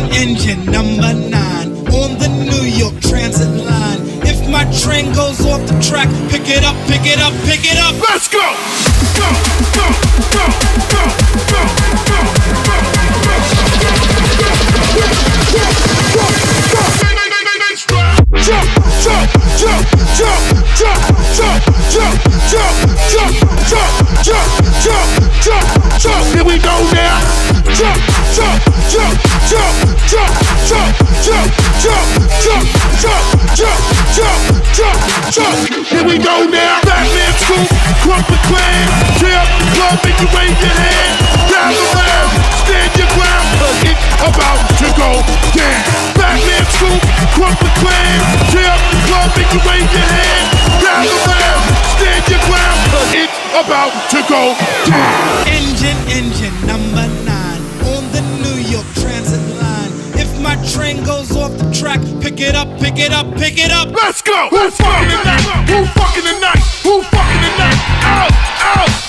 Engine, number nine on the New York Transit line. If my train goes off the track, pick it up, pick it up, pick it up. Let's go! Go, go, go, go, go, go, Jump, jump, jump, jump, jump, jump, jump, jump, jump, jump, jump, jump, jump, jump, jump. Here we go now. Jump, jump, Here we go now. Batman scoop, Crumpet clan, tear up the club, make you wave your hand. Gather round, stand your ground, it's about to go down. Batman scoop, Crumpet clan, tear up the club, make you wave your hand. Gather round, stand your ground, it's about to go down. Engine, engine number nine on the New York Transit line. If my train goes the track, pick it up, pick it up, pick it up. Let's go. Who fucking tonight? Who fucking tonight? Who fucking tonight? Out, out.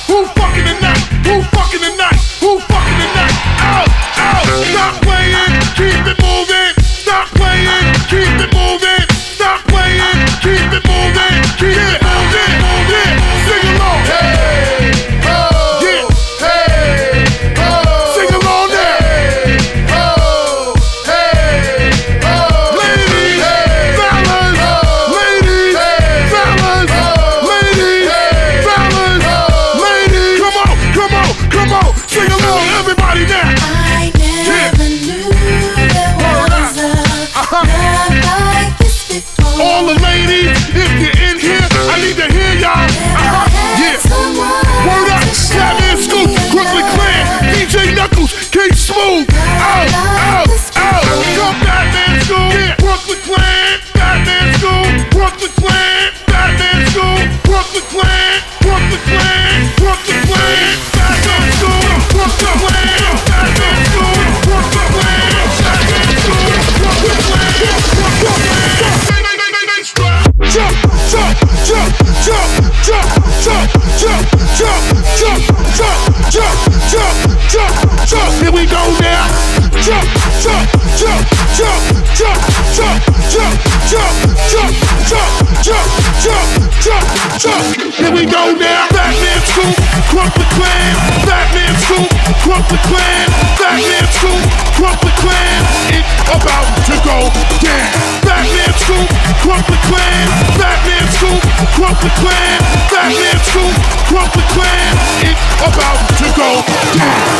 struck. Here we go now. Batman Scoop, Crump the Clan. Batman Scoop, Crump the Clan. Batman Scoop, Crump the Clan. It's about to go down. Batman Scoop, Crump the Clan. Batman Scoop, Crump the Clan. Batman Scoop, Crump the Clan. It's about to go down.